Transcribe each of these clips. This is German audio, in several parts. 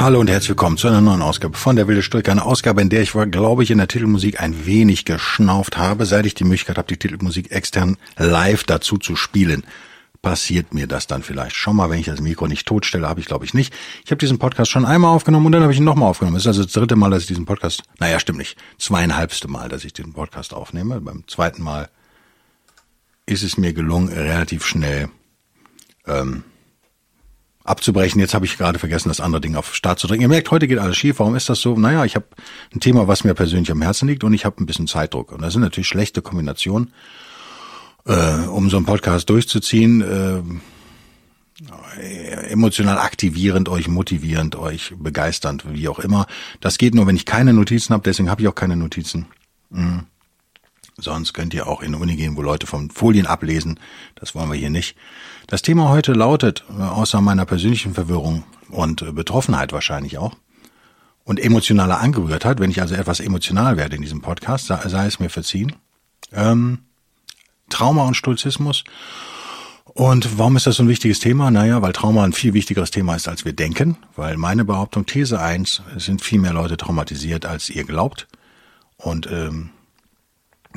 Hallo und herzlich willkommen zu einer neuen Ausgabe von der Wilde Stoiker. Eine Ausgabe, in der ich, glaube ich, in der Titelmusik ein wenig geschnauft habe, seit ich die Möglichkeit habe, die Titelmusik extern live dazu zu spielen. Passiert mir das dann vielleicht schon mal, wenn ich das Mikro nicht totstelle, habe ich glaube ich nicht. Ich habe diesen Podcast schon einmal aufgenommen und dann habe ich ihn nochmal aufgenommen. Das ist also das dritte Mal, dass ich diesen Podcast, naja, stimmt nicht, zweieinhalbste Mal, dass ich den Podcast aufnehme. Beim zweiten Mal ist es mir gelungen, relativ schnell ähm, abzubrechen. Jetzt habe ich gerade vergessen, das andere Ding auf Start zu drücken. Ihr merkt, heute geht alles schief. Warum ist das so? Naja, ich habe ein Thema, was mir persönlich am Herzen liegt und ich habe ein bisschen Zeitdruck. Und das sind natürlich schlechte Kombinationen, äh, um so einen Podcast durchzuziehen. Äh, emotional aktivierend, euch motivierend, euch begeisternd, wie auch immer. Das geht nur, wenn ich keine Notizen habe. Deswegen habe ich auch keine Notizen. Mhm. Sonst könnt ihr auch in die Uni gehen, wo Leute von Folien ablesen. Das wollen wir hier nicht. Das Thema heute lautet, äh, außer meiner persönlichen Verwirrung und äh, Betroffenheit wahrscheinlich auch, und emotionaler Angerührtheit, wenn ich also etwas emotional werde in diesem Podcast, sei, es mir verziehen, ähm, Trauma und Stolzismus. Und warum ist das so ein wichtiges Thema? Naja, weil Trauma ein viel wichtigeres Thema ist, als wir denken. Weil meine Behauptung, These eins, es sind viel mehr Leute traumatisiert, als ihr glaubt. Und ähm,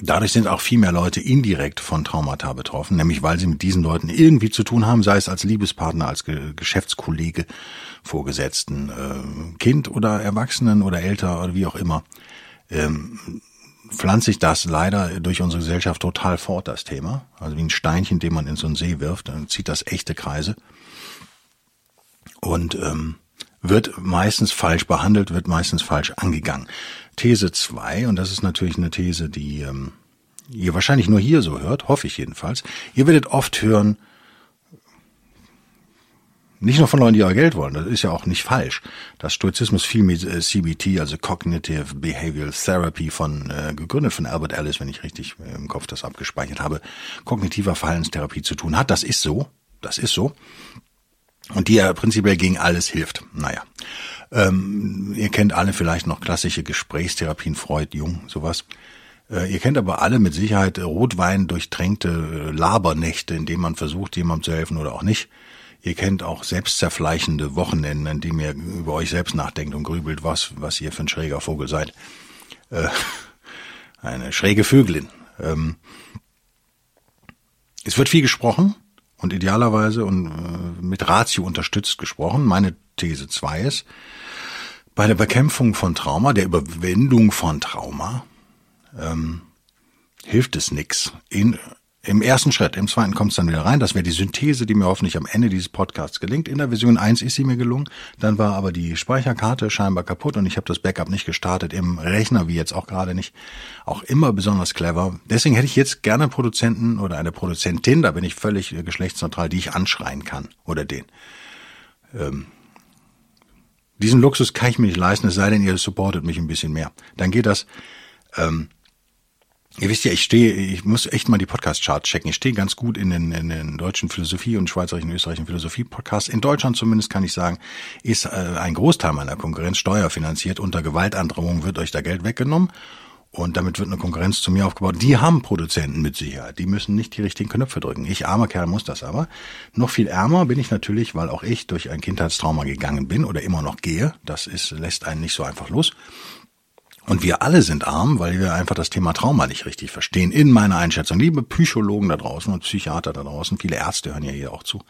Dadurch sind auch viel mehr Leute indirekt von Traumata betroffen, nämlich weil sie mit diesen Leuten irgendwie zu tun haben, sei es als Liebespartner, als Ge Geschäftskollege, Vorgesetzten, äh, Kind oder Erwachsenen oder älter oder wie auch immer. Ähm, pflanzt sich das leider durch unsere Gesellschaft total fort, das Thema. Also wie ein Steinchen, den man in so einen See wirft, dann zieht das echte Kreise. Und ähm, wird meistens falsch behandelt, wird meistens falsch angegangen. These 2, und das ist natürlich eine These, die ähm, ihr wahrscheinlich nur hier so hört, hoffe ich jedenfalls. Ihr werdet oft hören, nicht nur von Leuten, die euer Geld wollen, das ist ja auch nicht falsch, dass Stoizismus viel mit äh, CBT, also Cognitive Behavioral Therapy von äh, gegründet von Albert Ellis, wenn ich richtig äh, im Kopf das abgespeichert habe, kognitiver Verhaltenstherapie zu tun hat. Das ist so, das ist so. Und die ja prinzipiell gegen alles hilft. Naja. Ähm, ihr kennt alle vielleicht noch klassische Gesprächstherapien, Freud, Jung, sowas. Äh, ihr kennt aber alle mit Sicherheit Rotwein durchtränkte äh, Labernächte, in denen man versucht, jemandem zu helfen oder auch nicht. Ihr kennt auch selbstzerfleischende Wochenenden, in denen ihr über euch selbst nachdenkt und grübelt, was, was ihr für ein schräger Vogel seid. Äh, eine schräge Vögelin. Ähm, es wird viel gesprochen und idealerweise und äh, mit Ratio unterstützt gesprochen. Meine These zwei ist, bei der Bekämpfung von Trauma, der Überwindung von Trauma, ähm, hilft es nix. Im ersten Schritt, im zweiten kommt es dann wieder rein. Das wäre die Synthese, die mir hoffentlich am Ende dieses Podcasts gelingt. In der Version 1 ist sie mir gelungen. Dann war aber die Speicherkarte scheinbar kaputt und ich habe das Backup nicht gestartet im Rechner, wie jetzt auch gerade nicht. Auch immer besonders clever. Deswegen hätte ich jetzt gerne einen Produzenten oder eine Produzentin, da bin ich völlig geschlechtsneutral, die ich anschreien kann. Oder den. Ähm, diesen Luxus kann ich mir nicht leisten, es sei denn, ihr supportet mich ein bisschen mehr. Dann geht das. Ähm, ihr wisst ja, ich stehe, ich muss echt mal die Podcast-Charts checken. Ich stehe ganz gut in den, in den deutschen Philosophie und schweizerischen österreichischen Philosophie-Podcasts. In Deutschland zumindest kann ich sagen, ist äh, ein Großteil meiner Konkurrenz steuerfinanziert. Unter Gewaltandrohung wird euch da Geld weggenommen. Und damit wird eine Konkurrenz zu mir aufgebaut. Die haben Produzenten mit Sicherheit. Die müssen nicht die richtigen Knöpfe drücken. Ich, armer Kerl, muss das aber. Noch viel ärmer bin ich natürlich, weil auch ich durch ein Kindheitstrauma gegangen bin oder immer noch gehe. Das ist, lässt einen nicht so einfach los. Und wir alle sind arm, weil wir einfach das Thema Trauma nicht richtig verstehen. In meiner Einschätzung. Liebe Psychologen da draußen und Psychiater da draußen, viele Ärzte hören ja hier auch zu.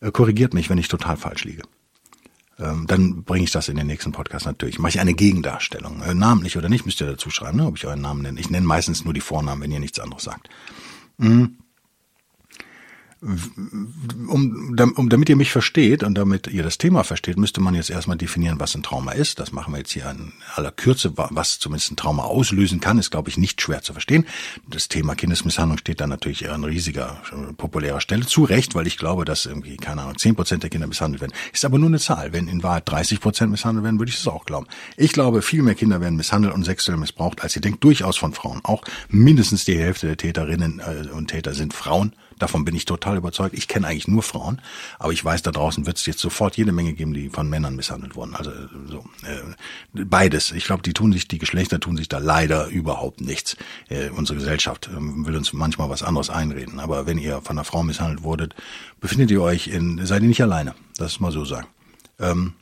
Äh, korrigiert mich, wenn ich total falsch liege dann bringe ich das in den nächsten Podcast natürlich. Mache ich eine Gegendarstellung. Äh, namentlich oder nicht, müsst ihr dazu schreiben, ne, ob ich euren Namen nenne. Ich nenne meistens nur die Vornamen, wenn ihr nichts anderes sagt. Mhm. Um, um, damit ihr mich versteht und damit ihr das Thema versteht, müsste man jetzt erstmal definieren, was ein Trauma ist. Das machen wir jetzt hier in aller Kürze. Was zumindest ein Trauma auslösen kann, ist, glaube ich, nicht schwer zu verstehen. Das Thema Kindesmisshandlung steht da natürlich an riesiger, populärer Stelle. Zu Recht, weil ich glaube, dass irgendwie, keine Ahnung, zehn Prozent der Kinder misshandelt werden. Ist aber nur eine Zahl. Wenn in Wahrheit 30 Prozent misshandelt werden, würde ich es auch glauben. Ich glaube, viel mehr Kinder werden misshandelt und sexuell missbraucht, als ihr denkt, durchaus von Frauen. Auch mindestens die Hälfte der Täterinnen äh, und Täter sind Frauen. Davon bin ich total überzeugt. Ich kenne eigentlich nur Frauen, aber ich weiß, da draußen wird es jetzt sofort jede Menge geben, die von Männern misshandelt wurden. Also so äh, beides. Ich glaube, die tun sich, die Geschlechter tun sich da leider überhaupt nichts. Äh, unsere Gesellschaft äh, will uns manchmal was anderes einreden. Aber wenn ihr von einer Frau misshandelt wurdet, befindet ihr euch in, seid ihr nicht alleine. Das mal so sagen. Ähm,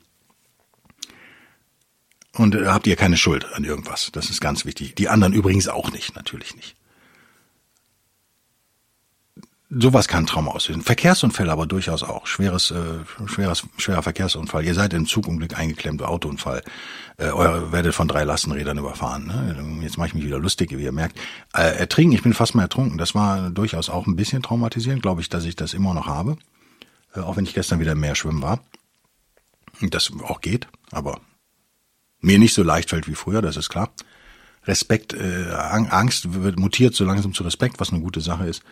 und äh, habt ihr keine Schuld an irgendwas. Das ist ganz wichtig. Die anderen übrigens auch nicht, natürlich nicht. Sowas kann Trauma auslösen. Verkehrsunfälle aber durchaus auch. Schweres, äh, schweres, schwerer Verkehrsunfall. Ihr seid in Zugunglück eingeklemmt, Autounfall. Äh, euer werdet von drei Lastenrädern überfahren. Ne? Jetzt mache ich mich wieder lustig, wie ihr merkt. Äh, ertrinken, ich bin fast mal ertrunken. Das war durchaus auch ein bisschen traumatisierend, glaube ich, dass ich das immer noch habe. Äh, auch wenn ich gestern wieder im Meer schwimmen war. Das auch geht, aber mir nicht so leicht fällt wie früher, das ist klar. Respekt, äh, Angst wird mutiert so langsam zu Respekt, was eine gute Sache ist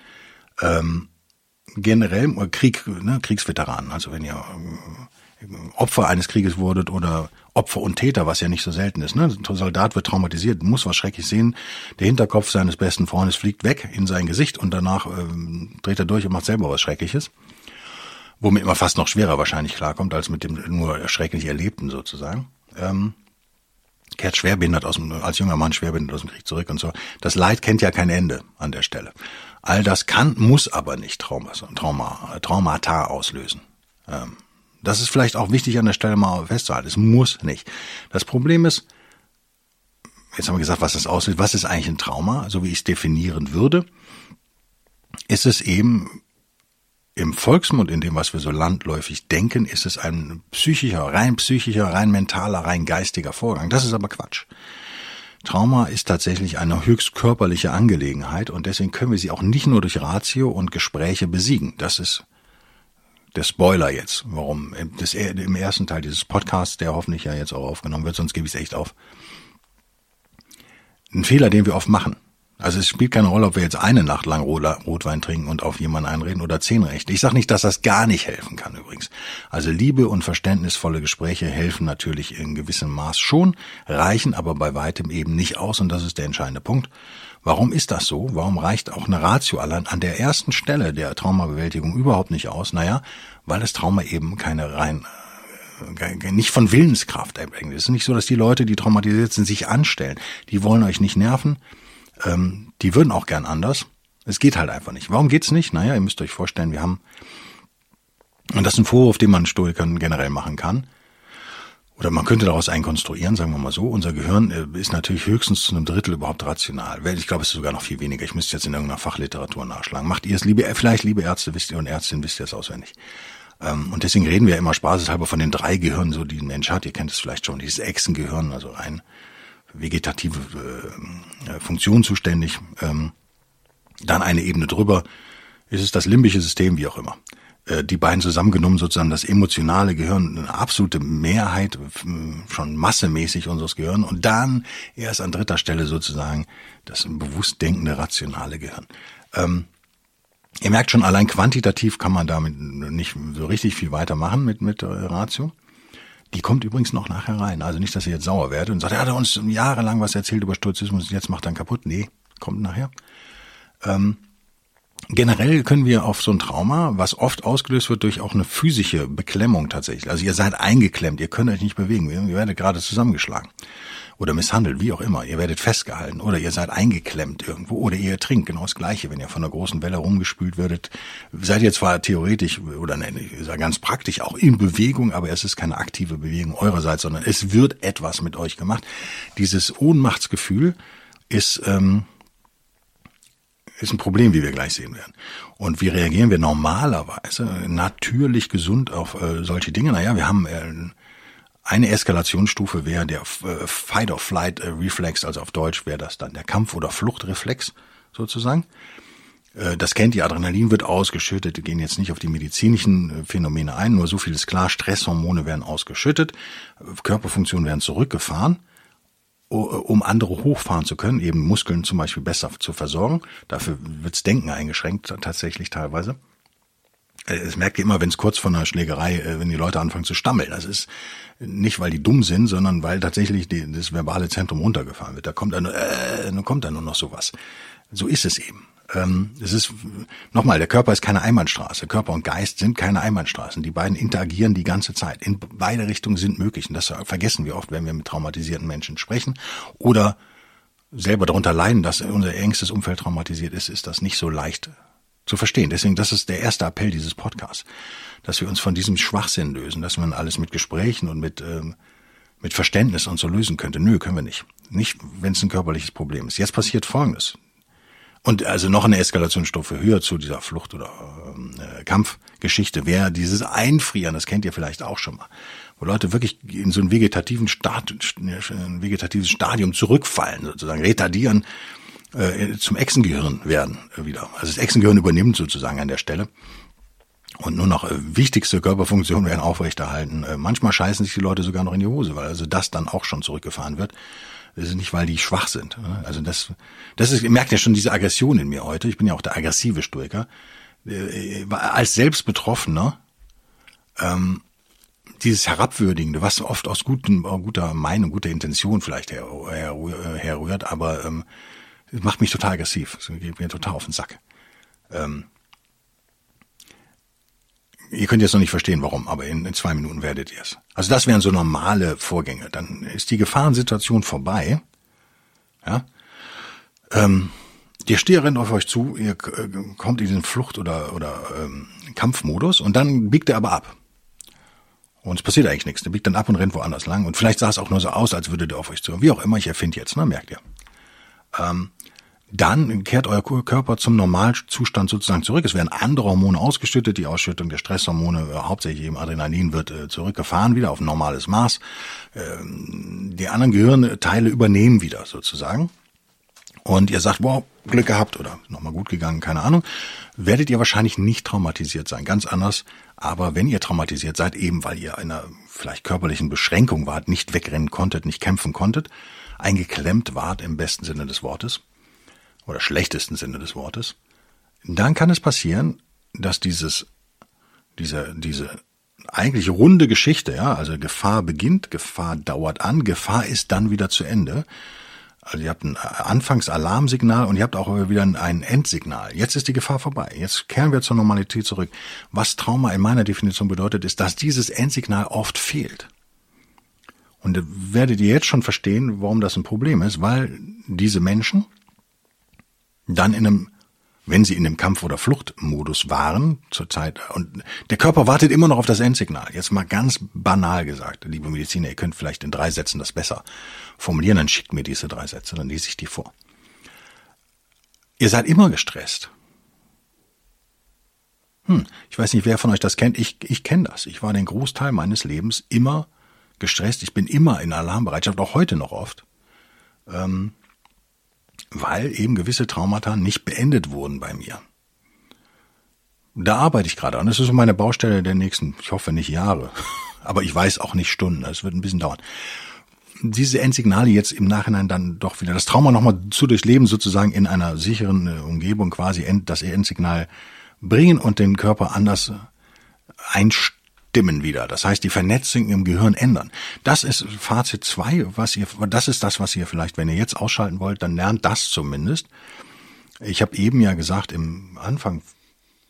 ähm, generell Krieg, ne, Kriegsveteranen, also wenn ihr äh, Opfer eines Krieges wurdet oder Opfer und Täter, was ja nicht so selten ist. Ne? Ein Soldat wird traumatisiert, muss was schrecklich sehen. Der Hinterkopf seines besten Freundes fliegt weg in sein Gesicht und danach ähm, dreht er durch und macht selber was Schreckliches. Womit man fast noch schwerer wahrscheinlich klarkommt, als mit dem nur schrecklich Erlebten sozusagen. Ähm, kehrt schwerbehindert aus dem, als junger Mann schwerbehindert aus dem Krieg zurück und so. Das Leid kennt ja kein Ende an der Stelle. All das kann, muss aber nicht Trauma, Trauma, Traumata auslösen. Ähm, das ist vielleicht auch wichtig an der Stelle mal festzuhalten. Es muss nicht. Das Problem ist, jetzt haben wir gesagt, was das auslöst. Was ist eigentlich ein Trauma? So wie ich es definieren würde, ist es eben im Volksmund, in dem, was wir so landläufig denken, ist es ein psychischer, rein psychischer, rein mentaler, rein geistiger Vorgang. Das ist aber Quatsch. Trauma ist tatsächlich eine höchst körperliche Angelegenheit und deswegen können wir sie auch nicht nur durch Ratio und Gespräche besiegen. Das ist der Spoiler jetzt, warum das, im ersten Teil dieses Podcasts, der hoffentlich ja jetzt auch aufgenommen wird, sonst gebe ich es echt auf. Ein Fehler, den wir oft machen. Also es spielt keine Rolle, ob wir jetzt eine Nacht lang Rotwein trinken und auf jemanden einreden oder zehn Rechte. Ich sage nicht, dass das gar nicht helfen kann übrigens. Also Liebe und verständnisvolle Gespräche helfen natürlich in gewissem Maß schon, reichen aber bei weitem eben nicht aus und das ist der entscheidende Punkt. Warum ist das so? Warum reicht auch eine Ratio allein an der ersten Stelle der Traumabewältigung überhaupt nicht aus? Naja, weil das Trauma eben keine rein äh, nicht von Willenskraft abhängt. Es ist nicht so, dass die Leute, die traumatisiert sind, sich anstellen. Die wollen euch nicht nerven ähm, die würden auch gern anders. Es geht halt einfach nicht. Warum geht's nicht? Naja, ihr müsst euch vorstellen, wir haben, und das ist ein Vorwurf, den man Stoikern generell machen kann, oder man könnte daraus einen konstruieren, sagen wir mal so. Unser Gehirn äh, ist natürlich höchstens zu einem Drittel überhaupt rational. Ich glaube, es ist sogar noch viel weniger. Ich müsste jetzt in irgendeiner Fachliteratur nachschlagen. Macht ihr es, liebe, äh, vielleicht liebe Ärzte, wisst ihr und Ärztinnen, wisst ihr es auswendig. Ähm, und deswegen reden wir immer spaßeshalber von den drei Gehirnen, so die ein Mensch hat. Ihr kennt es vielleicht schon, dieses Echsengehirn, also rein vegetative äh, Funktion zuständig. Ähm, dann eine Ebene drüber ist es das limbische System, wie auch immer. Äh, die beiden zusammengenommen sozusagen das emotionale Gehirn, eine absolute Mehrheit, schon massemäßig unseres Gehirns und dann erst an dritter Stelle sozusagen das bewusst denkende, rationale Gehirn. Ähm, ihr merkt schon, allein quantitativ kann man damit nicht so richtig viel weitermachen mit, mit Ratio. Die kommt übrigens noch nachher rein. Also nicht, dass ihr jetzt sauer werdet und sagt, er hat uns jahrelang was erzählt über Stoizismus und jetzt macht er ihn kaputt. Nee, kommt nachher. Ähm, generell können wir auf so ein Trauma, was oft ausgelöst wird durch auch eine physische Beklemmung tatsächlich. Also ihr seid eingeklemmt, ihr könnt euch nicht bewegen, ihr werdet gerade zusammengeschlagen oder misshandelt, wie auch immer. Ihr werdet festgehalten oder ihr seid eingeklemmt irgendwo oder ihr trinkt. Genau das Gleiche, wenn ihr von einer großen Welle rumgespült werdet. Seid ihr zwar theoretisch oder ne, ganz praktisch auch in Bewegung, aber es ist keine aktive Bewegung eurerseits, sondern es wird etwas mit euch gemacht. Dieses Ohnmachtsgefühl ist ähm, ist ein Problem, wie wir gleich sehen werden. Und wie reagieren wir normalerweise natürlich gesund auf äh, solche Dinge? Naja, wir haben äh, eine Eskalationsstufe wäre der äh, Fight-or-Flight-Reflex, also auf Deutsch wäre das dann der Kampf- oder Fluchtreflex sozusagen. Äh, das kennt ihr, Adrenalin wird ausgeschüttet. Wir gehen jetzt nicht auf die medizinischen äh, Phänomene ein, nur so viel ist klar, Stresshormone werden ausgeschüttet, Körperfunktionen werden zurückgefahren, um andere hochfahren zu können, eben Muskeln zum Beispiel besser zu versorgen. Dafür wirds Denken eingeschränkt, tatsächlich teilweise. Es merkt ihr immer, wenn es kurz vor einer Schlägerei, wenn die Leute anfangen zu stammeln. Das ist nicht, weil die dumm sind, sondern weil tatsächlich die, das verbale Zentrum runtergefahren wird. Da kommt dann, äh, dann kommt dann nur noch sowas. So ist es eben. Ähm, es ist nochmal, der Körper ist keine Einbahnstraße. Körper und Geist sind keine Einbahnstraßen. Die beiden interagieren die ganze Zeit. In beide Richtungen sind möglich. Und das vergessen wir oft, wenn wir mit traumatisierten Menschen sprechen oder selber darunter leiden, dass unser engstes Umfeld traumatisiert ist, ist das nicht so leicht zu verstehen. Deswegen, das ist der erste Appell dieses Podcasts, dass wir uns von diesem Schwachsinn lösen, dass man alles mit Gesprächen und mit ähm, mit Verständnis und so lösen könnte. Nö, können wir nicht. Nicht, wenn es ein körperliches Problem ist. Jetzt passiert Folgendes. Und also noch eine Eskalationsstufe höher zu dieser Flucht- oder äh, Kampfgeschichte wäre dieses Einfrieren, das kennt ihr vielleicht auch schon mal, wo Leute wirklich in so einen vegetativen Start, ein vegetatives Stadium zurückfallen, sozusagen retardieren, äh, zum Echsengehirn werden äh, wieder. Also das Echsengehirn übernimmt sozusagen an der Stelle. Und nur noch äh, wichtigste Körperfunktionen werden aufrechterhalten. Äh, manchmal scheißen sich die Leute sogar noch in die Hose, weil also das dann auch schon zurückgefahren wird. Das ist nicht, weil die schwach sind. Ne? Also das, das ist, ihr merkt ja schon diese Aggression in mir heute. Ich bin ja auch der aggressive Stoiker. Äh, als Selbstbetroffener, ähm, dieses Herabwürdigende, was oft aus guten, guter Meinung, guter Intention vielleicht her, her, herrührt, aber ähm, macht mich total aggressiv. Das geht mir total auf den Sack. Ähm, ihr könnt jetzt noch nicht verstehen, warum, aber in, in zwei Minuten werdet ihr es. Also das wären so normale Vorgänge. Dann ist die Gefahrensituation vorbei. Ja. Ähm, der Stier rennt auf euch zu, ihr äh, kommt in den Flucht- oder, oder ähm, Kampfmodus und dann biegt er aber ab. Und es passiert eigentlich nichts. Der biegt dann ab und rennt woanders lang. Und vielleicht sah es auch nur so aus, als würde der auf euch zu. Wie auch immer, ich erfinde jetzt, ne, merkt ihr. Ähm, dann kehrt euer Körper zum Normalzustand sozusagen zurück. Es werden andere Hormone ausgeschüttet. Die Ausschüttung der Stresshormone, äh, hauptsächlich eben Adrenalin, wird äh, zurückgefahren wieder auf ein normales Maß. Ähm, die anderen Gehirnteile übernehmen wieder sozusagen. Und ihr sagt, wow, Glück gehabt oder nochmal gut gegangen, keine Ahnung, werdet ihr wahrscheinlich nicht traumatisiert sein. Ganz anders. Aber wenn ihr traumatisiert seid, eben weil ihr einer vielleicht körperlichen Beschränkung wart, nicht wegrennen konntet, nicht kämpfen konntet, eingeklemmt wart im besten Sinne des Wortes, oder schlechtesten Sinne des Wortes, dann kann es passieren, dass dieses, diese, diese eigentlich runde Geschichte, ja, also Gefahr beginnt, Gefahr dauert an, Gefahr ist dann wieder zu Ende. Also ihr habt ein Anfangsalarmsignal und ihr habt auch wieder ein Endsignal. Jetzt ist die Gefahr vorbei. Jetzt kehren wir zur Normalität zurück. Was Trauma in meiner Definition bedeutet, ist, dass dieses Endsignal oft fehlt. Und werdet ihr jetzt schon verstehen, warum das ein Problem ist, weil diese Menschen, dann in einem, wenn sie in dem Kampf- oder Fluchtmodus waren, zur Zeit, und der Körper wartet immer noch auf das Endsignal. Jetzt mal ganz banal gesagt, liebe Mediziner, ihr könnt vielleicht in drei Sätzen das besser formulieren, dann schickt mir diese drei Sätze, dann lese ich die vor. Ihr seid immer gestresst. Hm, ich weiß nicht, wer von euch das kennt. Ich, ich kenne das. Ich war den Großteil meines Lebens immer gestresst. Ich bin immer in Alarmbereitschaft, auch heute noch oft. Ähm, weil eben gewisse Traumata nicht beendet wurden bei mir. Da arbeite ich gerade an. Das ist meine Baustelle der nächsten, ich hoffe nicht Jahre, aber ich weiß auch nicht Stunden. Es wird ein bisschen dauern. Diese Endsignale jetzt im Nachhinein dann doch wieder das Trauma nochmal zu durchleben, sozusagen in einer sicheren äh, Umgebung quasi das Endsignal bringen und den Körper anders einstellen stimmen wieder. Das heißt, die Vernetzung im Gehirn ändern. Das ist Fazit zwei, was ihr, das ist das, was ihr vielleicht, wenn ihr jetzt ausschalten wollt, dann lernt das zumindest. Ich habe eben ja gesagt, im Anfang,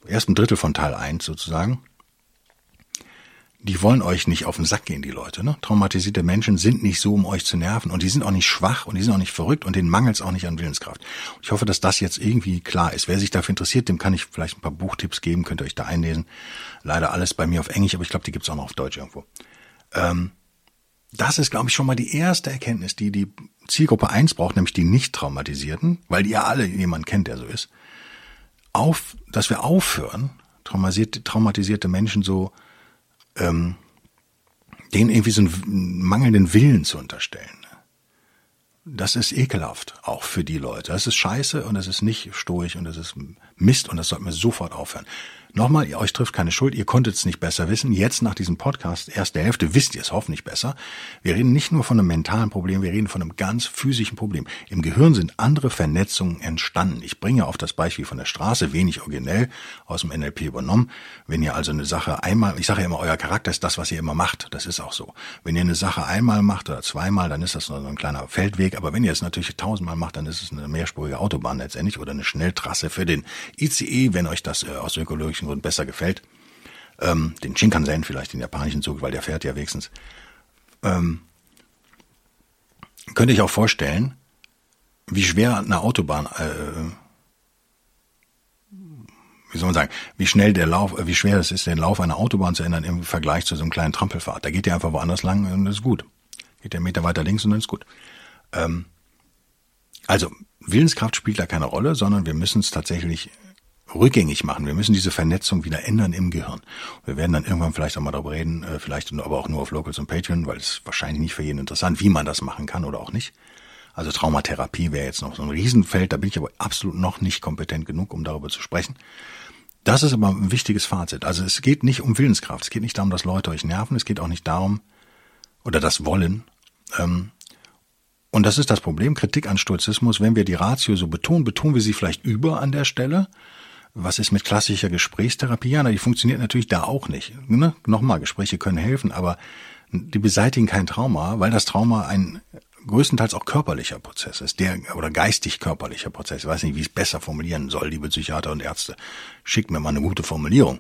ersten Drittel von Teil eins sozusagen, die wollen euch nicht auf den Sack gehen, die Leute. Ne? Traumatisierte Menschen sind nicht so, um euch zu nerven und die sind auch nicht schwach und die sind auch nicht verrückt und denen mangelt es auch nicht an Willenskraft. Ich hoffe, dass das jetzt irgendwie klar ist. Wer sich dafür interessiert, dem kann ich vielleicht ein paar Buchtipps geben, könnt ihr euch da einlesen. Leider alles bei mir auf Englisch, aber ich glaube, die gibt's auch noch auf Deutsch irgendwo. Ähm, das ist, glaube ich, schon mal die erste Erkenntnis, die die Zielgruppe eins braucht, nämlich die nicht traumatisierten, weil ihr alle jemanden kennt, der so ist. Auf, dass wir aufhören, traumatisierte Menschen so ähm, denen irgendwie so einen mangelnden Willen zu unterstellen. das ist ekelhaft, auch für die Leute. Das ist scheiße und das ist nicht stoisch und das ist Mist und das sollten wir sofort aufhören. Nochmal, euch trifft keine Schuld, ihr konntet es nicht besser wissen. Jetzt nach diesem Podcast, erste Hälfte, wisst ihr es hoffentlich besser. Wir reden nicht nur von einem mentalen Problem, wir reden von einem ganz physischen Problem. Im Gehirn sind andere Vernetzungen entstanden. Ich bringe auf das Beispiel von der Straße, wenig originell, aus dem NLP übernommen. Wenn ihr also eine Sache einmal, ich sage ja immer, euer Charakter ist das, was ihr immer macht. Das ist auch so. Wenn ihr eine Sache einmal macht oder zweimal, dann ist das nur so ein kleiner Feldweg. Aber wenn ihr es natürlich tausendmal macht, dann ist es eine mehrspurige Autobahn letztendlich oder eine Schnelltrasse für den ICE, wenn euch das äh, aus ökologischen ökologischen Gründen besser gefällt. Ähm, den Shinkansen vielleicht, den japanischen Zug, weil der fährt ja wenigstens. Ähm, könnte ich auch vorstellen, wie schwer eine Autobahn, äh, wie soll man sagen, wie schnell der Lauf, wie schwer es ist, den Lauf einer Autobahn zu ändern im Vergleich zu so einem kleinen Trampelfahrt. Da geht der einfach woanders lang und das ist gut. Geht der Meter weiter links und dann ist gut. Ähm, also Willenskraft spielt da keine Rolle, sondern wir müssen es tatsächlich rückgängig machen. Wir müssen diese Vernetzung wieder ändern im Gehirn. Wir werden dann irgendwann vielleicht auch mal darüber reden, äh, vielleicht aber auch nur auf Locals und Patreon, weil es wahrscheinlich nicht für jeden interessant, wie man das machen kann oder auch nicht. Also Traumatherapie wäre jetzt noch so ein Riesenfeld, da bin ich aber absolut noch nicht kompetent genug, um darüber zu sprechen. Das ist aber ein wichtiges Fazit. Also es geht nicht um Willenskraft, es geht nicht darum, dass Leute euch nerven, es geht auch nicht darum, oder das Wollen. Ähm, und das ist das Problem, Kritik an Stoizismus, wenn wir die Ratio so betonen, betonen wir sie vielleicht über an der Stelle was ist mit klassischer Gesprächstherapie? Ja, na, die funktioniert natürlich da auch nicht. Ne? Nochmal, Gespräche können helfen, aber die beseitigen kein Trauma, weil das Trauma ein größtenteils auch körperlicher Prozess ist, der oder geistig körperlicher Prozess. Ich weiß nicht, wie ich es besser formulieren soll, liebe Psychiater und Ärzte. Schickt mir mal eine gute Formulierung.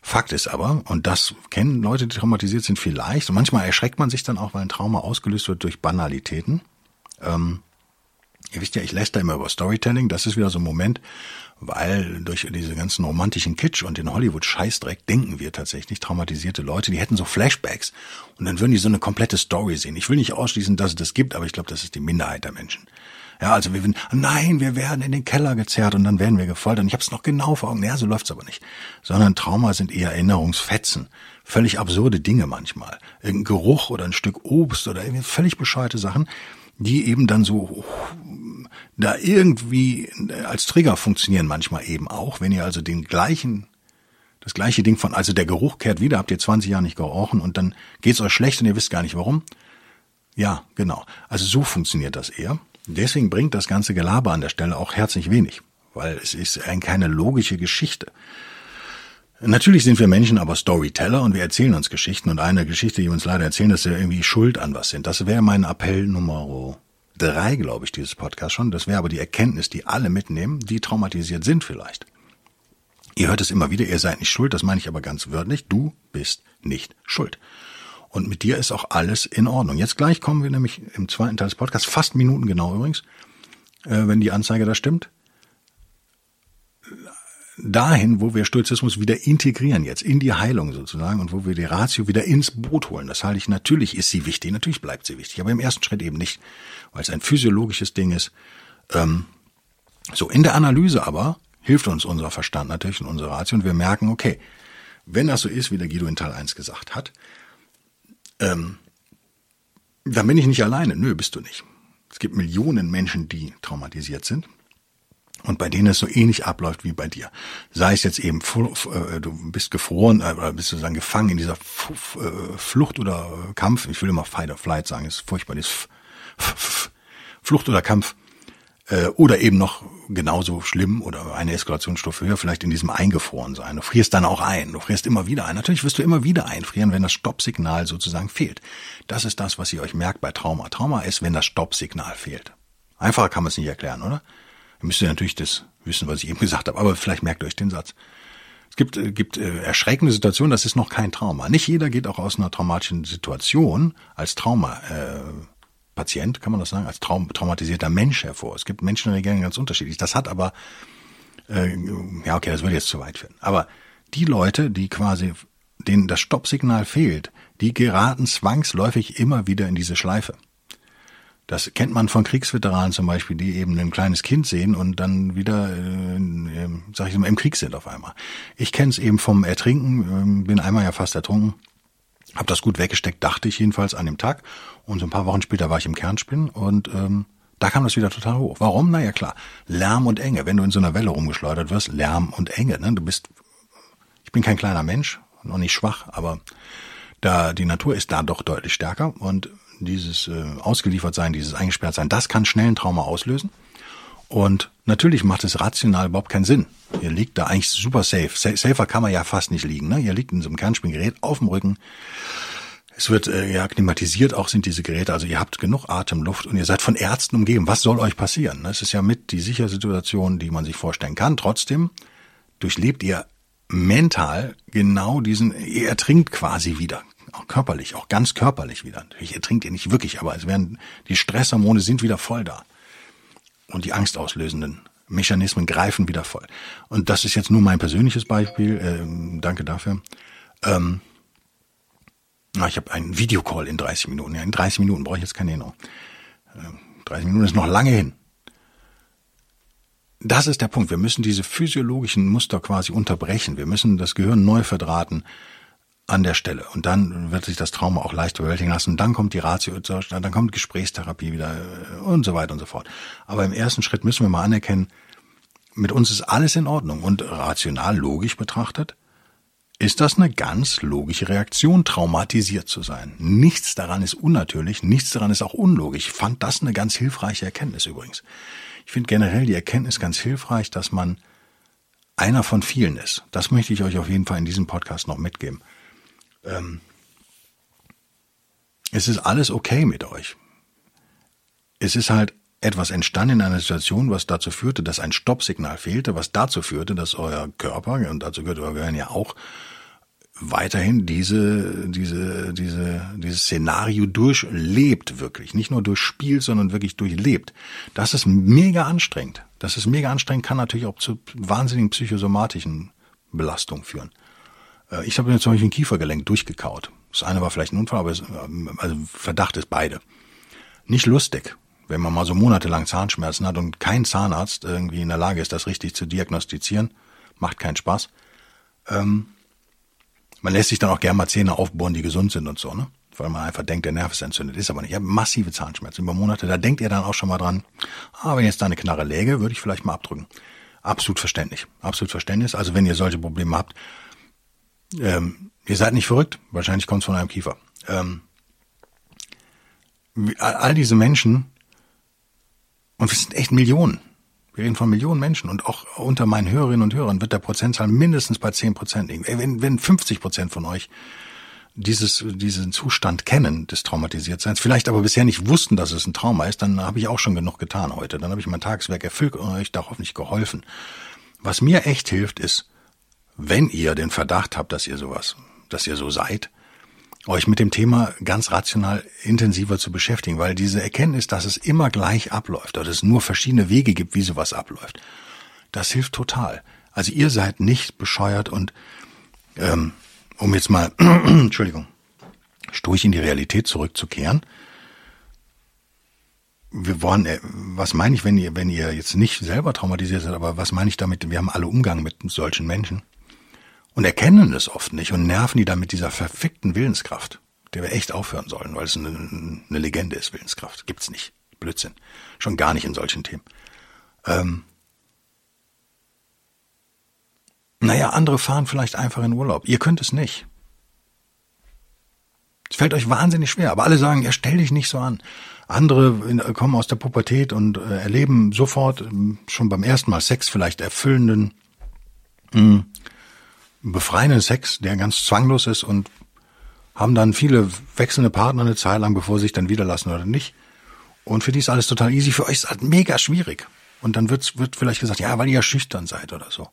Fakt ist aber, und das kennen Leute, die traumatisiert sind, vielleicht, und manchmal erschreckt man sich dann auch, weil ein Trauma ausgelöst wird durch Banalitäten. Ähm, ihr wisst ja, ich lässt da immer über Storytelling, das ist wieder so ein Moment, weil durch diese ganzen romantischen Kitsch und den Hollywood-Scheißdreck denken wir tatsächlich, traumatisierte Leute, die hätten so Flashbacks und dann würden die so eine komplette Story sehen. Ich will nicht ausschließen, dass es das gibt, aber ich glaube, das ist die Minderheit der Menschen. Ja, also wir werden, nein, wir werden in den Keller gezerrt und dann werden wir gefoltert. Und ich habe es noch genau vor Augen. Ja, so läuft's aber nicht. Sondern Trauma sind eher Erinnerungsfetzen. Völlig absurde Dinge manchmal. Irgendein Geruch oder ein Stück Obst oder irgendwie völlig bescheuerte Sachen, die eben dann so da irgendwie als Trigger funktionieren manchmal eben auch, wenn ihr also den gleichen das gleiche Ding von, also der Geruch kehrt wieder, habt ihr 20 Jahre nicht gerochen und dann geht's euch schlecht und ihr wisst gar nicht warum. Ja, genau. Also so funktioniert das eher. Deswegen bringt das ganze Gelaber an der Stelle auch herzlich wenig, weil es ist keine logische Geschichte. Natürlich sind wir Menschen aber Storyteller und wir erzählen uns Geschichten und eine Geschichte, die wir uns leider erzählen, dass wir irgendwie schuld an was sind. Das wäre mein Appell Nummer drei, glaube ich, dieses Podcast schon. Das wäre aber die Erkenntnis, die alle mitnehmen, die traumatisiert sind vielleicht. Ihr hört es immer wieder, ihr seid nicht schuld, das meine ich aber ganz wörtlich. Du bist nicht schuld. Und mit dir ist auch alles in Ordnung. Jetzt gleich kommen wir nämlich im zweiten Teil des Podcasts, fast Minuten genau übrigens, äh, wenn die Anzeige da stimmt, dahin, wo wir Stoizismus wieder integrieren jetzt, in die Heilung sozusagen und wo wir die Ratio wieder ins Boot holen. Das halte ich, natürlich ist sie wichtig, natürlich bleibt sie wichtig, aber im ersten Schritt eben nicht, weil es ein physiologisches Ding ist. Ähm, so, in der Analyse aber hilft uns unser Verstand natürlich und unsere Ratio und wir merken, okay, wenn das so ist, wie der Guido in Teil 1 gesagt hat, ähm, dann bin ich nicht alleine. Nö, bist du nicht. Es gibt Millionen Menschen, die traumatisiert sind und bei denen es so ähnlich abläuft wie bei dir. Sei es jetzt eben, äh, du bist gefroren äh, oder bist sozusagen gefangen in dieser äh, Flucht oder Kampf, ich will immer Fight or Flight sagen, ist furchtbar, das Flucht oder Kampf, oder eben noch genauso schlimm oder eine Eskalationsstufe höher, vielleicht in diesem eingefroren sein. Du frierst dann auch ein, du frierst immer wieder ein. Natürlich wirst du immer wieder einfrieren, wenn das Stoppsignal sozusagen fehlt. Das ist das, was ihr euch merkt bei Trauma. Trauma ist, wenn das Stoppsignal fehlt. Einfacher kann man es nicht erklären, oder? Müsst ihr natürlich das wissen, was ich eben gesagt habe, aber vielleicht merkt euch den Satz. Es gibt, äh, gibt äh, erschreckende Situationen, das ist noch kein Trauma. Nicht jeder geht auch aus einer traumatischen Situation als Trauma. Äh, Patient, kann man das sagen, als traum traumatisierter Mensch hervor. Es gibt Menschen, die reagieren ganz unterschiedlich. Das hat aber, äh, ja okay, das würde jetzt zu weit führen. Aber die Leute, die quasi, denen das Stoppsignal fehlt, die geraten zwangsläufig immer wieder in diese Schleife. Das kennt man von Kriegsveteranen zum Beispiel, die eben ein kleines Kind sehen und dann wieder, äh, sag ich mal, im Krieg sind auf einmal. Ich kenne es eben vom Ertrinken, äh, bin einmal ja fast ertrunken Hab das gut weggesteckt, dachte ich jedenfalls an dem Tag. Und so ein paar Wochen später war ich im Kernspin und ähm, da kam das wieder total hoch. Warum? Na ja klar, Lärm und Enge. Wenn du in so einer Welle rumgeschleudert wirst, Lärm und Enge. Ne? Du bist, ich bin kein kleiner Mensch, noch nicht schwach, aber da die Natur ist da doch deutlich stärker und dieses äh, ausgeliefert sein, dieses eingesperrt sein, das kann schnell ein Trauma auslösen. Und natürlich macht es rational überhaupt keinen Sinn. Ihr liegt da eigentlich super safe. Safer kann man ja fast nicht liegen. Ne? Ihr liegt in so einem Kernspingerät auf dem Rücken. Es wird äh, ja klimatisiert, auch sind diese Geräte. Also ihr habt genug Atemluft und ihr seid von Ärzten umgeben. Was soll euch passieren? Das ist ja mit die sichere Situation, die man sich vorstellen kann. Trotzdem durchlebt ihr mental genau diesen, ihr ertrinkt quasi wieder. Auch körperlich, auch ganz körperlich wieder. Natürlich ertrinkt ihr nicht wirklich, aber es werden, die Stresshormone sind wieder voll da. Und die angstauslösenden Mechanismen greifen wieder voll. Und das ist jetzt nur mein persönliches Beispiel. Äh, danke dafür. Ähm, na, ich habe einen Videocall in 30 Minuten. Ja, in 30 Minuten brauche ich jetzt keine Erinnerung. Äh, 30 Minuten ist noch lange hin. Das ist der Punkt. Wir müssen diese physiologischen Muster quasi unterbrechen. Wir müssen das Gehirn neu verdrahten an der Stelle. Und dann wird sich das Trauma auch leicht bewältigen lassen. Und dann kommt die Ratio, dann kommt Gesprächstherapie wieder äh, und so weiter und so fort. Aber im ersten Schritt müssen wir mal anerkennen, mit uns ist alles in Ordnung. Und rational, logisch betrachtet, ist das eine ganz logische Reaktion, traumatisiert zu sein. Nichts daran ist unnatürlich, nichts daran ist auch unlogisch. Ich fand das eine ganz hilfreiche Erkenntnis übrigens. Ich finde generell die Erkenntnis ganz hilfreich, dass man einer von vielen ist. Das möchte ich euch auf jeden Fall in diesem Podcast noch mitgeben. Ähm, es ist alles okay mit euch. Es ist halt etwas entstanden in einer Situation, was dazu führte, dass ein Stoppsignal fehlte, was dazu führte, dass euer Körper, und dazu gehört euer Gehirn ja auch, weiterhin diese, diese, diese, dieses Szenario durchlebt wirklich. Nicht nur durchspielt, sondern wirklich durchlebt. Das ist mega anstrengend. Das ist mega anstrengend, kann natürlich auch zu wahnsinnigen psychosomatischen Belastungen führen. Äh, ich habe mir zum Beispiel ein Kiefergelenk durchgekaut. Das eine war vielleicht ein Unfall, aber es, also Verdacht ist beide. Nicht lustig wenn man mal so monatelang Zahnschmerzen hat und kein Zahnarzt irgendwie in der Lage ist, das richtig zu diagnostizieren, macht keinen Spaß. Ähm, man lässt sich dann auch gerne mal Zähne aufbohren, die gesund sind und so, ne? Weil man einfach denkt, der Nerv ist entzündet. Ist aber nicht. Ich habe massive Zahnschmerzen über Monate. Da denkt ihr dann auch schon mal dran, ah, wenn jetzt da eine Knarre läge, würde ich vielleicht mal abdrücken. Absolut verständlich. Absolut Verständnis. Also wenn ihr solche Probleme habt, ähm, ihr seid nicht verrückt. Wahrscheinlich kommt es von einem Kiefer. Ähm, all diese Menschen und wir sind echt Millionen. Wir reden von Millionen Menschen und auch unter meinen Hörerinnen und Hörern wird der Prozentzahl mindestens bei 10 Prozent liegen. Wenn, wenn 50 Prozent von euch dieses, diesen Zustand kennen des Traumatisiertseins, vielleicht aber bisher nicht wussten, dass es ein Trauma ist, dann habe ich auch schon genug getan heute. Dann habe ich mein Tageswerk erfüllt und euch da hoffentlich geholfen. Was mir echt hilft, ist, wenn ihr den Verdacht habt, dass ihr sowas, dass ihr so seid, euch mit dem Thema ganz rational intensiver zu beschäftigen, weil diese Erkenntnis, dass es immer gleich abläuft oder es nur verschiedene Wege gibt, wie sowas abläuft, das hilft total. Also ihr seid nicht bescheuert und ähm, um jetzt mal, Entschuldigung, sturig in die Realität zurückzukehren. Wir wollen, äh, was meine ich, wenn ihr, wenn ihr jetzt nicht selber traumatisiert seid, aber was meine ich damit? Wir haben alle Umgang mit solchen Menschen und erkennen es oft nicht und nerven die dann mit dieser verfickten Willenskraft, der wir echt aufhören sollen, weil es eine, eine Legende ist, Willenskraft. Gibt's nicht. Blödsinn. Schon gar nicht in solchen Themen. Ähm, naja, andere fahren vielleicht einfach in Urlaub. Ihr könnt es nicht. Es fällt euch wahnsinnig schwer, aber alle sagen, ja, stell dich nicht so an. Andere kommen aus der Pubertät und äh, erleben sofort ähm, schon beim ersten Mal Sex vielleicht erfüllenden, mh, hm, befreienden Sex, der ganz zwanglos ist und haben dann viele wechselnde Partner eine Zeit lang, bevor sie sich dann wieder lassen oder nicht. Und für die ist alles total easy. Für euch ist halt mega schwierig. Und dann wird, wird vielleicht gesagt, ja, weil ihr schüchtern seid oder so.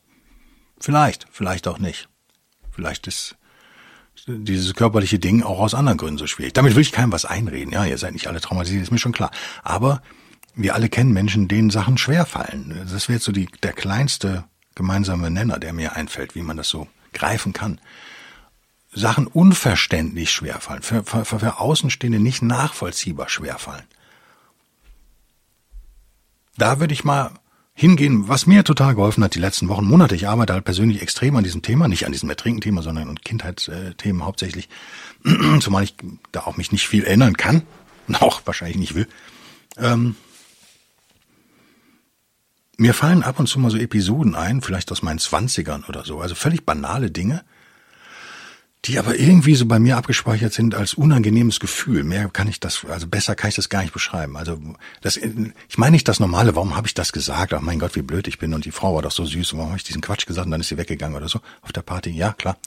Vielleicht, vielleicht auch nicht. Vielleicht ist dieses körperliche Ding auch aus anderen Gründen so schwierig. Damit will ich keinem was einreden. Ja, ihr seid nicht alle traumatisiert, ist mir schon klar. Aber wir alle kennen Menschen, denen Sachen schwer fallen. Das wäre jetzt so die, der kleinste gemeinsame Nenner, der mir einfällt, wie man das so greifen kann. Sachen unverständlich schwerfallen, für, für, für Außenstehende nicht nachvollziehbar schwerfallen. Da würde ich mal hingehen, was mir total geholfen hat die letzten Wochen, Monate. Ich arbeite halt persönlich extrem an diesem Thema, nicht an diesem Ertrinken-Thema, sondern an Kindheitsthemen hauptsächlich, zumal ich da auch mich nicht viel erinnern kann und auch wahrscheinlich nicht will. Ähm, mir fallen ab und zu mal so Episoden ein, vielleicht aus meinen Zwanzigern oder so, also völlig banale Dinge, die aber irgendwie so bei mir abgespeichert sind als unangenehmes Gefühl. Mehr kann ich das, also besser kann ich das gar nicht beschreiben. Also das, ich meine nicht das Normale, warum habe ich das gesagt? Ach mein Gott, wie blöd ich bin und die Frau war doch so süß, warum habe ich diesen Quatsch gesagt und dann ist sie weggegangen oder so auf der Party? Ja, klar.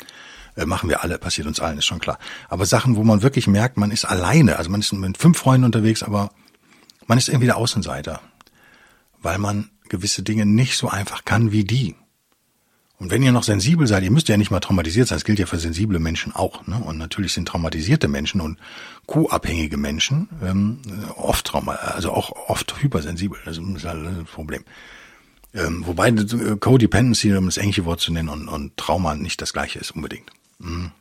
Äh, machen wir alle, passiert uns allen, ist schon klar. Aber Sachen, wo man wirklich merkt, man ist alleine, also man ist mit fünf Freunden unterwegs, aber man ist irgendwie der Außenseiter, weil man gewisse Dinge nicht so einfach kann wie die. Und wenn ihr noch sensibel seid, ihr müsst ja nicht mal traumatisiert sein, das gilt ja für sensible Menschen auch. Ne? Und natürlich sind traumatisierte Menschen und co-abhängige Menschen ähm, oft trauma, also auch oft hypersensibel. Das ist halt das Problem. Ähm, wobei äh, Codependency, um das englische Wort zu nennen, und, und Trauma nicht das gleiche ist unbedingt. Mhm.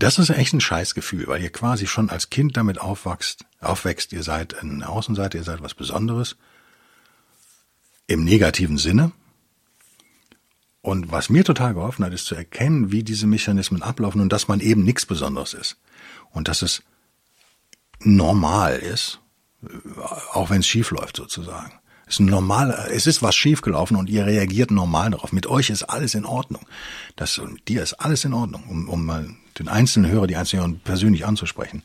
Das ist echt ein Scheißgefühl, weil ihr quasi schon als Kind damit aufwachst, aufwächst, ihr seid ein Außenseiter, ihr seid was Besonderes. Im negativen Sinne. Und was mir total geholfen hat, ist zu erkennen, wie diese Mechanismen ablaufen und dass man eben nichts Besonderes ist. Und dass es normal ist, auch wenn es schief läuft sozusagen. Es ist normal, es ist was schiefgelaufen und ihr reagiert normal darauf. Mit euch ist alles in Ordnung. Das, mit dir ist alles in Ordnung, um, um mal den einzelnen Hörer, die einzelnen Hörer persönlich anzusprechen.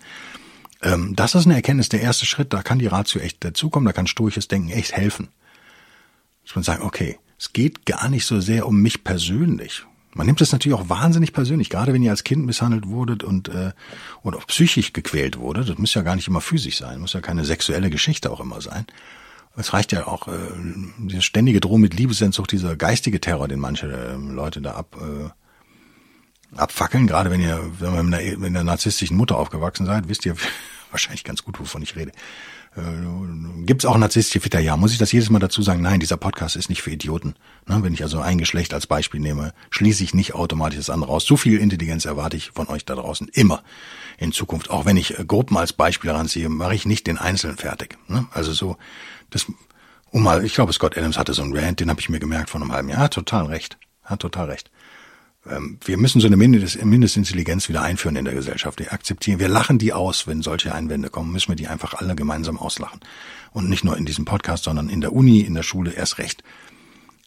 Ähm, das ist eine Erkenntnis, der erste Schritt, da kann die Ratio echt dazukommen, da kann stoisches Denken echt helfen. Dass man sagt, okay, es geht gar nicht so sehr um mich persönlich. Man nimmt es natürlich auch wahnsinnig persönlich, gerade wenn ihr als Kind misshandelt wurdet und äh, oder auch psychisch gequält wurde. Das muss ja gar nicht immer physisch sein, muss ja keine sexuelle Geschichte auch immer sein. Es reicht ja auch äh, diese ständige Drohung mit Liebesentzucht, dieser geistige Terror, den manche äh, Leute da ab äh, abfackeln. Gerade wenn ihr wenn ihr mit einer, mit einer narzisstischen Mutter aufgewachsen seid, wisst ihr wahrscheinlich ganz gut, wovon ich rede. Äh, Gibt es auch narzisstische Väter? Ja. Muss ich das jedes Mal dazu sagen? Nein, dieser Podcast ist nicht für Idioten. Ne, wenn ich also ein Geschlecht als Beispiel nehme, schließe ich nicht automatisch das andere aus. So viel Intelligenz erwarte ich von euch da draußen immer in Zukunft. Auch wenn ich äh, Gruppen als Beispiel ranziehe, mache ich nicht den Einzelnen fertig. Ne? Also so, das, um mal, ich glaube, Scott Adams hatte so einen Rant, den habe ich mir gemerkt vor einem halben Jahr. Hat total recht. Hat total recht. Ähm, wir müssen so eine Mindestintelligenz wieder einführen in der Gesellschaft. Wir akzeptieren, wir lachen die aus, wenn solche Einwände kommen, müssen wir die einfach alle gemeinsam auslachen. Und nicht nur in diesem Podcast, sondern in der Uni, in der Schule erst recht.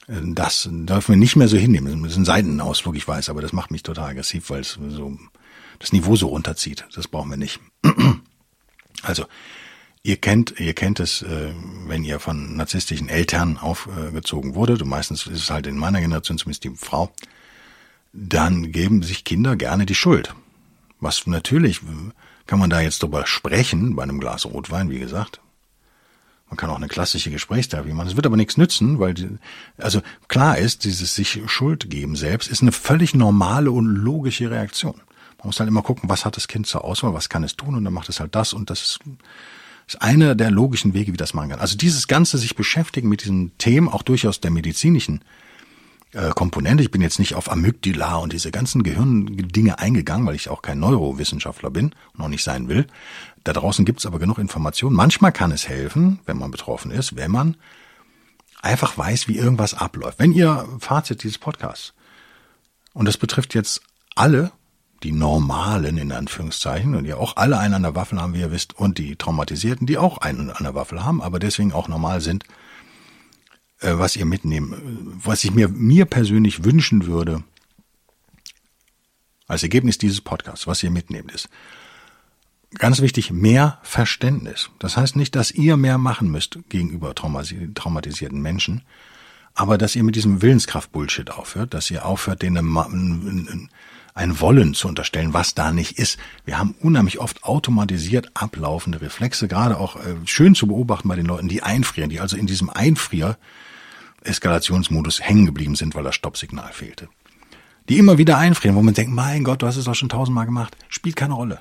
Äh, das dürfen wir nicht mehr so hinnehmen. Das ist ein Seitenausflug, ich weiß, aber das macht mich total aggressiv, weil es so das Niveau so runterzieht. Das brauchen wir nicht. Also, ihr kennt, ihr kennt es, äh, wenn ihr von narzisstischen Eltern aufgezogen wurdet, meistens ist es halt in meiner Generation zumindest die Frau, dann geben sich Kinder gerne die Schuld. Was natürlich kann man da jetzt drüber sprechen, bei einem Glas Rotwein, wie gesagt. Man kann auch eine klassische Gesprächstherapie machen. Es wird aber nichts nützen, weil, die, also klar ist, dieses sich Schuld geben selbst ist eine völlig normale und logische Reaktion. Man muss halt immer gucken, was hat das Kind zur Auswahl, was kann es tun und dann macht es halt das und das ist, einer der logischen Wege, wie das machen kann. Also dieses ganze sich beschäftigen mit diesen Themen, auch durchaus der medizinischen äh, Komponente. Ich bin jetzt nicht auf Amygdala und diese ganzen Gehirndinge eingegangen, weil ich auch kein Neurowissenschaftler bin und auch nicht sein will. Da draußen gibt's aber genug Informationen. Manchmal kann es helfen, wenn man betroffen ist, wenn man einfach weiß, wie irgendwas abläuft. Wenn ihr Fazit dieses Podcasts, und das betrifft jetzt alle, die normalen in Anführungszeichen, und die auch alle einen an der Waffel haben, wie ihr wisst, und die Traumatisierten, die auch einen an der Waffel haben, aber deswegen auch normal sind, äh, was ihr mitnehmen, was ich mir, mir persönlich wünschen würde, als Ergebnis dieses Podcasts, was ihr mitnehmt, ist, ganz wichtig, mehr Verständnis. Das heißt nicht, dass ihr mehr machen müsst gegenüber traumatisierten Menschen, aber dass ihr mit diesem Willenskraft-Bullshit aufhört, dass ihr aufhört, denen ein Wollen zu unterstellen, was da nicht ist. Wir haben unheimlich oft automatisiert ablaufende Reflexe, gerade auch äh, schön zu beobachten bei den Leuten, die einfrieren, die also in diesem Einfrier Eskalationsmodus hängen geblieben sind, weil das Stoppsignal fehlte. Die immer wieder einfrieren, wo man denkt, mein Gott, du hast es doch schon tausendmal gemacht. Spielt keine Rolle.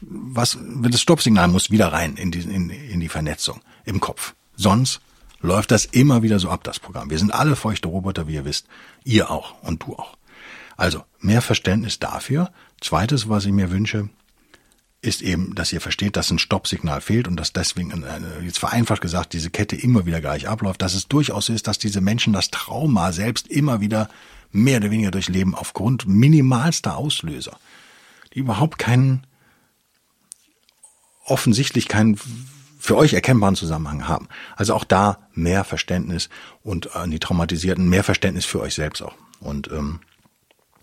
Was, das Stoppsignal muss wieder rein in die, in, in die Vernetzung im Kopf. Sonst läuft das immer wieder so ab, das Programm. Wir sind alle feuchte Roboter, wie ihr wisst. Ihr auch und du auch. Also, mehr Verständnis dafür. Zweites, was ich mir wünsche, ist eben, dass ihr versteht, dass ein Stoppsignal fehlt und dass deswegen, äh, jetzt vereinfacht gesagt, diese Kette immer wieder gleich abläuft, dass es durchaus so ist, dass diese Menschen das Trauma selbst immer wieder mehr oder weniger durchleben aufgrund minimalster Auslöser, die überhaupt keinen, offensichtlich keinen für euch erkennbaren Zusammenhang haben. Also auch da mehr Verständnis und an die Traumatisierten mehr Verständnis für euch selbst auch. Und ähm,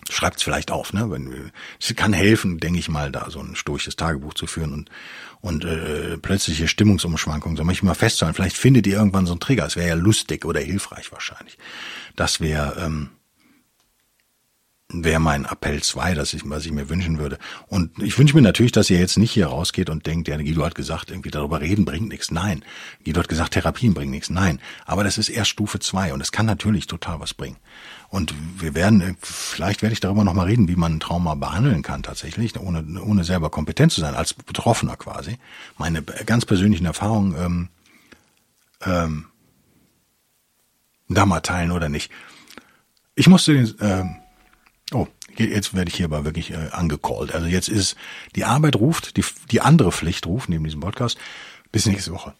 schreibt es vielleicht auf, ne? Wenn, es kann helfen, denke ich mal, da so ein stoisches Tagebuch zu führen und und äh, plötzliche Stimmungsumschwankungen, so manchmal festzuhalten. Vielleicht findet ihr irgendwann so einen Trigger. Es wäre ja lustig oder hilfreich wahrscheinlich. Das wäre ähm, wäre mein Appell zwei, dass ich, was ich mir wünschen würde. Und ich wünsche mir natürlich, dass ihr jetzt nicht hier rausgeht und denkt, ja, Guido hat gesagt, irgendwie darüber reden bringt nichts. Nein. Guido hat gesagt, Therapien bringen nichts. Nein. Aber das ist erst Stufe zwei und es kann natürlich total was bringen. Und wir werden, vielleicht werde ich darüber nochmal reden, wie man ein Trauma behandeln kann tatsächlich, ohne, ohne selber kompetent zu sein, als Betroffener quasi. Meine ganz persönlichen Erfahrungen ähm, ähm, da mal teilen oder nicht. Ich musste den, ähm, Oh, jetzt werde ich hier aber wirklich äh, angecallt. Also jetzt ist die Arbeit ruft, die, die andere Pflicht ruft neben diesem Podcast. Bis nächste Woche.